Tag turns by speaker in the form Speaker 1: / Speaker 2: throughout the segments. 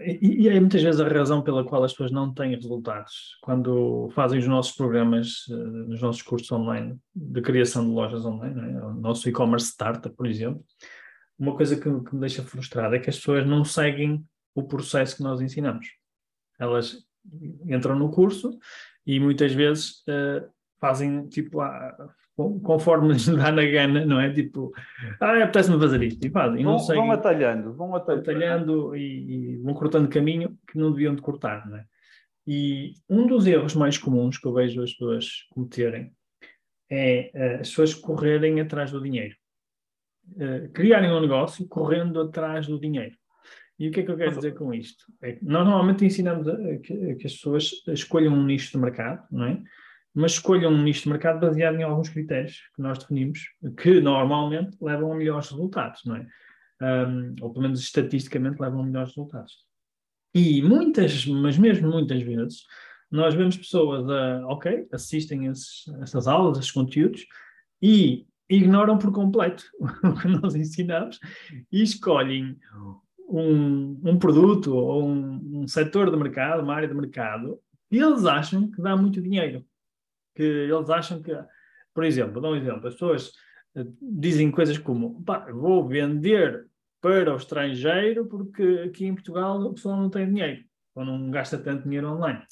Speaker 1: e, e é muitas vezes a razão pela qual as pessoas não têm resultados quando fazem os nossos programas, nos nossos cursos online de criação de lojas online, é? o nosso e-commerce startup, por exemplo. Uma coisa que, que, me deixa frustrado é que as pessoas não seguem o processo que nós ensinamos. Elas entram no curso e muitas vezes uh, fazem tipo a, conforme lhes dá na gana, não é? Tipo, ah, apetece-me fazer isto. E fazem.
Speaker 2: Vão, sei, vão atalhando, vão atalhando,
Speaker 1: atalhando e, e, vão cortando caminho que não deviam de cortar, não é? E um dos erros mais comuns que eu vejo as pessoas cometerem é uh, as pessoas correrem atrás do dinheiro. Uh, criarem um negócio correndo atrás do dinheiro. E o que é que eu quero dizer com isto? É que nós normalmente ensinamos a, a, que, a que as pessoas escolham um nicho de mercado, não é? Mas escolham um nicho de mercado baseado em alguns critérios que nós definimos, que normalmente levam a melhores resultados, não é? Um, ou pelo menos estatisticamente levam a melhores resultados. E muitas, mas mesmo muitas vezes, nós vemos pessoas, a, ok, assistem esses, essas aulas, esses conteúdos, e ignoram por completo o que nós ensinamos e escolhem um, um produto ou um, um setor de mercado, uma área de mercado, e eles acham que dá muito dinheiro que eles acham que, por exemplo, dá um exemplo, as pessoas eh, dizem coisas como vou vender para o estrangeiro porque aqui em Portugal a pessoa não tem dinheiro ou não gasta tanto dinheiro online.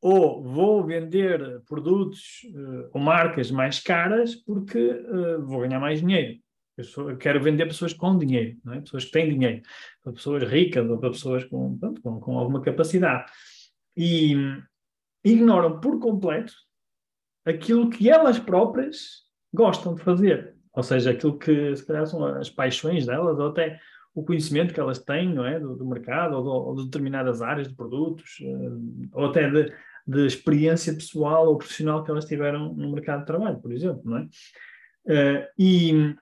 Speaker 1: Ou vou vender produtos uh, ou marcas mais caras porque uh, vou ganhar mais dinheiro. Eu, sou, eu, quero vender pessoas com dinheiro, é? pessoas que têm dinheiro, para pessoas ricas ou para pessoas com, pronto, com, com alguma capacidade. E ignoram por completo aquilo que elas próprias gostam de fazer. Ou seja, aquilo que se calhar são as paixões delas, ou até o conhecimento que elas têm não é? do, do mercado, ou, ou, de determinadas áreas de produtos, eh, ou até de, de, experiência pessoal ou profissional que elas tiveram no mercado de trabalho, por exemplo. Não é? Uh, e,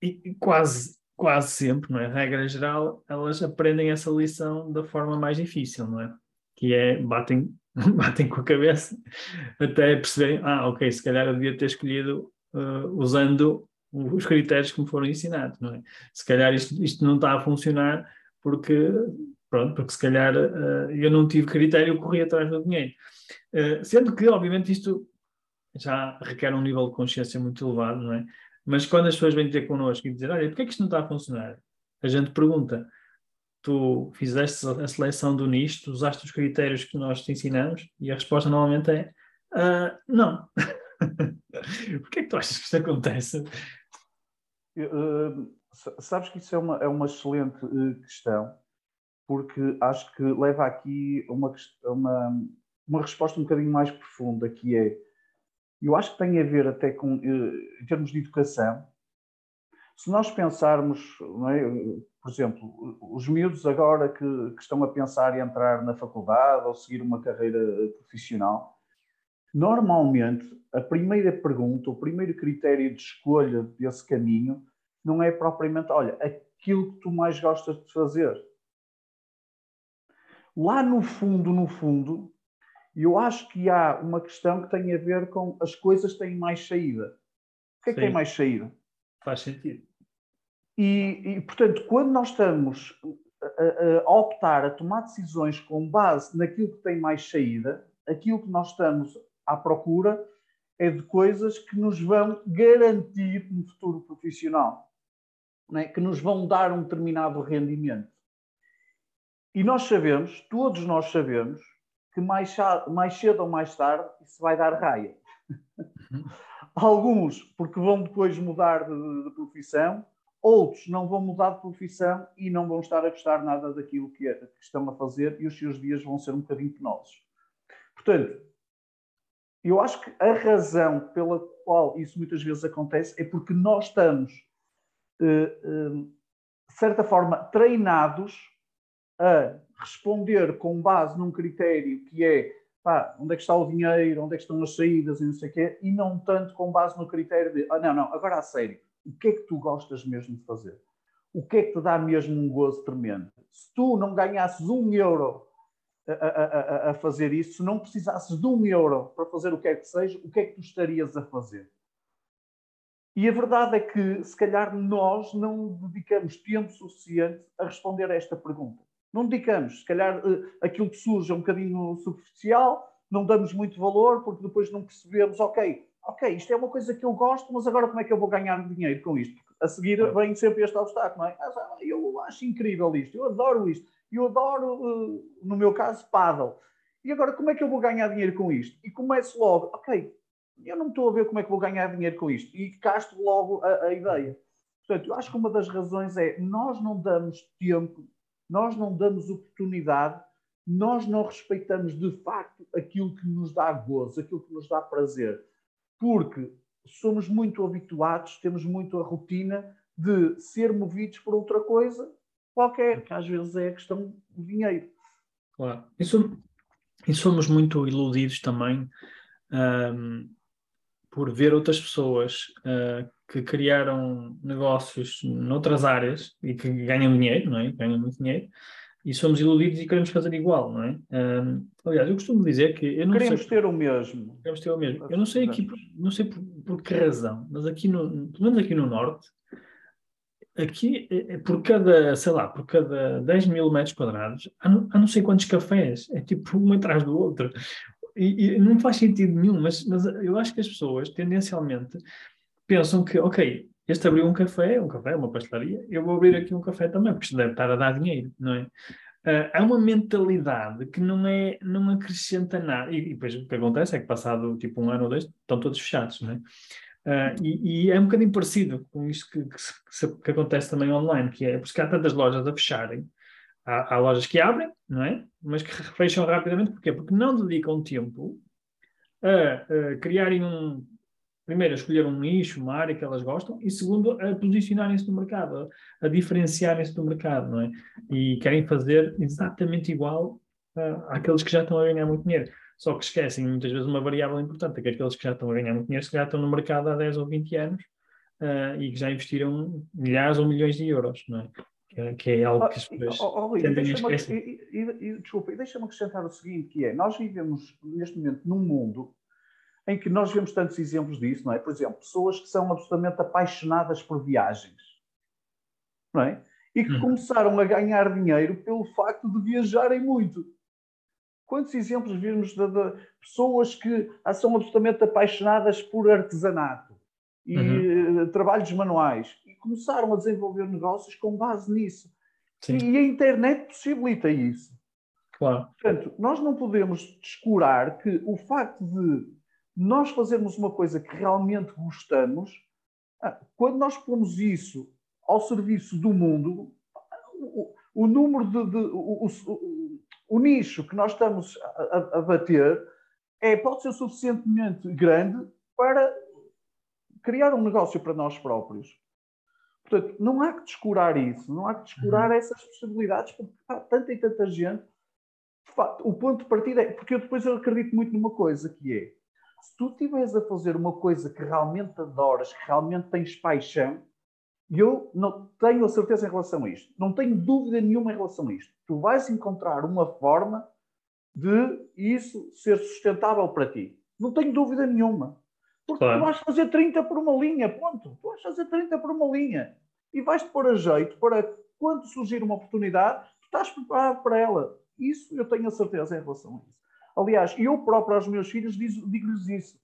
Speaker 1: e, quase, quase sempre, não é? regra geral, elas aprendem essa lição da forma mais difícil, não é? Que é, batem batem com a cabeça até perceberem, ah, ok, se calhar eu devia ter escolhido uh, usando os critérios que me foram ensinados, não é? Se calhar isto, isto não está a funcionar porque, pronto, porque se calhar uh, eu não tive critério, eu corri atrás do dinheiro. Uh, sendo que, obviamente, isto já requer um nível de consciência muito elevado, não é? Mas quando as pessoas vêm ter connosco e dizer, olha, porquê é que isto não está a funcionar? A gente pergunta, tu fizeste a seleção do nicho, usaste os critérios que nós te ensinamos e a resposta normalmente é uh, não. Porquê é que tu achas que isto acontece?
Speaker 2: Uh, sabes que isso é uma, é uma excelente uh, questão, porque acho que leva aqui uma, uma, uma resposta um bocadinho mais profunda, que é, eu acho que tem a ver até com, em termos de educação, se nós pensarmos, é, por exemplo, os miúdos agora que, que, estão a pensar em entrar na faculdade ou seguir uma carreira profissional, normalmente a primeira pergunta, o primeiro critério de escolha desse caminho não é propriamente, olha, aquilo que tu mais gostas de fazer. Lá no fundo, no fundo, eu acho que há uma questão que tem a ver com as coisas têm mais saída. O que é Sim. que tem mais saída?
Speaker 1: Faz sentido.
Speaker 2: E, e, portanto, quando nós estamos a, a, optar, a tomar decisões com base naquilo que tem mais saída, aquilo que nós estamos à procura é de coisas que nos vão garantir um futuro profissional, é? que nos vão dar um determinado rendimento. E nós sabemos, todos nós sabemos, que mais, mais cedo ou mais tarde isso vai dar raia. Uhum. Alguns porque vão depois mudar de, de profissão, Outros não vão mudar de profissão e não vão estar a gostar nada daquilo que, é, que estão a fazer e os seus dias vão ser um bocadinho penosos. Portanto, eu acho que a razão pela qual isso muitas vezes acontece é porque nós estamos, eh, eh, de certa forma, treinados a responder com base num critério que é pá, onde é que está o dinheiro, onde é que estão as saídas e não sei o quê, e não tanto com base no critério de, ah, não, não, agora a sério, o que é que tu gostas mesmo de fazer? O que é que te dá mesmo um gozo tremendo? Se tu não ganhasses um euro a, a, a, fazer isso, se não precisasses de um euro para fazer o que é que seja, o que é que tu estarias a fazer? E a verdade é que, se calhar, nós não dedicamos tempo suficiente a responder a esta pergunta. Não dedicamos. Se calhar, eh, aquilo que surge é um bocadinho superficial, não damos muito valor, porque depois não percebemos, ok, ok, isto é uma coisa que eu gosto, mas agora como é que eu vou ganhar dinheiro com isto? a seguir vem sempre este obstáculo, não é? Ah, eu acho incrível isto, eu adoro isto, eu adoro, eh, no meu caso, paddle. E agora como é que eu vou ganhar dinheiro com isto? E começo logo, ok, eu não estou a ver como é que vou ganhar dinheiro com isto. E casto logo a, a ideia. Portanto, eu acho que uma das razões é nós não damos tempo, nós não damos oportunidade, nós não respeitamos de facto aquilo que nos dá gozo, aquilo que nos dá prazer. Porque somos muito habituados, temos muito a rotina de ser movidos por outra coisa qualquer, que às vezes é a questão do dinheiro.
Speaker 1: Claro. E, somos muito iludidos também um, por ver outras pessoas uh, que criaram negócios noutras áreas e que ganham dinheiro, não é? Ganham muito dinheiro. E somos iludidos e queremos fazer igual, não é? Um, aliás, eu costumo dizer que eu não
Speaker 2: queremos
Speaker 1: sei,
Speaker 2: ter o mesmo.
Speaker 1: Queremos ter o mesmo. Eu não sei aqui, não sei por, por que razão, mas aqui no, pelo menos aqui no norte, aqui é, é por cada, sei lá, por cada 10 mil metros quadrados, há não, há não sei quantos cafés, é tipo um atrás do outro e, e, não faz sentido nenhum, mas, mas eu acho que as pessoas tendencialmente pensam que, ok, este abriu um café, um café, uma pastelaria, eu vou abrir aqui um café também, porque isto deve estar a dar dinheiro, não é? Uh, há uma mentalidade que não é, não acrescenta nada. E, e, depois o que acontece é que passado tipo um ano ou dois estão todos fechados, não é? Uh, e, e, é um bocadinho parecido com isto que, que, que, acontece também online, que é porque há tantas lojas a fecharem Há, há, lojas que abrem, não é? Mas que fecham rapidamente. Porquê? Porque não dedicam tempo a, a criarem um. Primeiro, a escolher um nicho, uma área que elas gostam, e segundo, a posicionarem-se no mercado, a, a diferenciarem-se do mercado, não é? E querem fazer exatamente igual àqueles que já estão a ganhar muito dinheiro. Só que esquecem muitas vezes uma variável importante, é que aqueles que já estão a ganhar muito dinheiro, se já estão no mercado há 10 ou 20 anos uh, e que já investiram milhares ou milhões de euros, não é? que é algo que as pessoas oh, oh, tendem a esquecer.
Speaker 2: E, e, e, desculpa, deixa-me acrescentar o seguinte, que é, nós vivemos neste momento num mundo em que nós vemos tantos exemplos disso, não é? Por exemplo, pessoas que são absolutamente apaixonadas por viagens, não é? E que hum. começaram a ganhar dinheiro pelo facto de viajarem muito. Quantos exemplos vimos de, de pessoas que são absolutamente apaixonadas por artesanato e uhum. Eh, trabalhos manuais começaram a desenvolver negócios com base nisso. Sim. E a internet possibilita isso.
Speaker 1: Claro.
Speaker 2: Portanto, nós não podemos descurar que o facto de nós fazermos uma coisa que realmente gostamos, ah, quando nós pomos isso ao serviço do mundo, o, o número de. de o, o, o, nicho que nós estamos a, a, bater é, pode ser suficientemente grande para criar um negócio para nós próprios. Portanto, não há que descurar isso, não há que descurar uhum. essas possibilidades, porque há tanta e tanta gente. De facto, o ponto de partida é. Porque eu depois eu acredito muito numa coisa que é: se tu estiveres a fazer uma coisa que realmente adoras, que realmente tens paixão, e eu não tenho a certeza em relação a isto, não tenho dúvida nenhuma em relação a isto. Tu vais encontrar uma forma de isso ser sustentável para ti. Não tenho dúvida nenhuma. Porque claro. tu vais fazer 30 por uma linha, ponto. Tu vais fazer 30 por uma linha. E vais-te pôr a jeito para quando surgir uma oportunidade, tu estás preparado para ela. Isso eu tenho a certeza em relação a isso. Aliás, eu próprio aos meus filhos digo-lhes isso.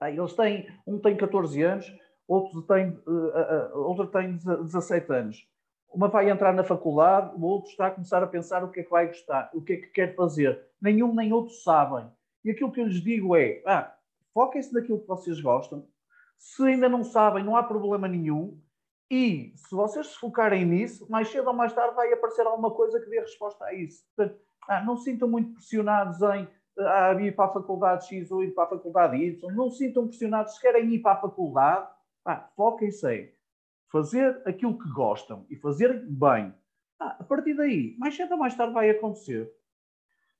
Speaker 2: Eles têm, um tem 14 anos, outro tem, uh, uh, outro tem 17 anos. Uma vai entrar na faculdade, o outro está a começar a pensar o que é que vai gostar, o que é que quer fazer. Nenhum nem outro sabem. E aquilo que eu lhes digo é: ah, foquem-se naquilo que vocês gostam. Se ainda não sabem, não há problema nenhum. E se vocês se focarem nisso, mais cedo ou mais tarde vai aparecer alguma coisa que dê resposta a isso. Portanto, ah, não sintam muito pressionados em ah, ir para a faculdade X ou ir para a faculdade Y. Não sintam pressionados se querem ir para a faculdade. Ah, foquem-se em fazer aquilo que gostam e fazer bem. Ah, a partir daí, mais cedo ou mais tarde vai acontecer.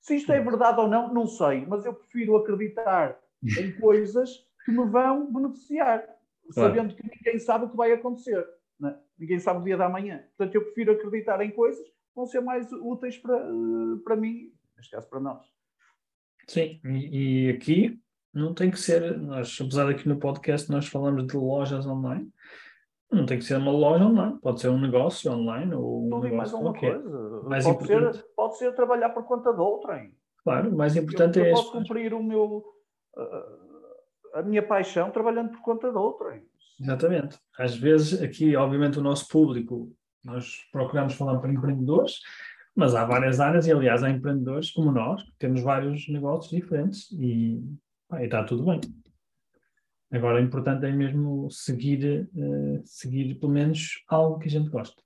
Speaker 2: Se isto é verdade ou não, não sei, mas eu prefiro acreditar em coisas que me vão beneficiar, claro. sabendo que ninguém sabe o que vai acontecer. É? Ninguém sabe o dia da manhã. Portanto, eu prefiro acreditar em coisas vão ser mais úteis para, para mim, neste caso para nós.
Speaker 1: Sim, e, e aqui não tem que ser, nós, apesar de aqui no podcast nós falamos de lojas online, não tem que ser uma loja online, pode ser um negócio online ou um negócio
Speaker 2: mais qualquer. coisa. Mais pode, importante... ser, pode ser trabalhar por conta de outrem.
Speaker 1: Claro, o mais importante
Speaker 2: eu,
Speaker 1: é...
Speaker 2: Eu posso cumprir o meu, a minha paixão trabalhando por conta de outrem.
Speaker 1: Exatamente. Às vezes, aqui, obviamente, o nosso público, nós procuramos falar para empreendedores, mas há várias áreas e, aliás, há empreendedores como nós, que temos vários negócios diferentes e, está tudo bem. Agora, o importante é mesmo seguir, uh, seguir pelo menos algo que a gente gosta.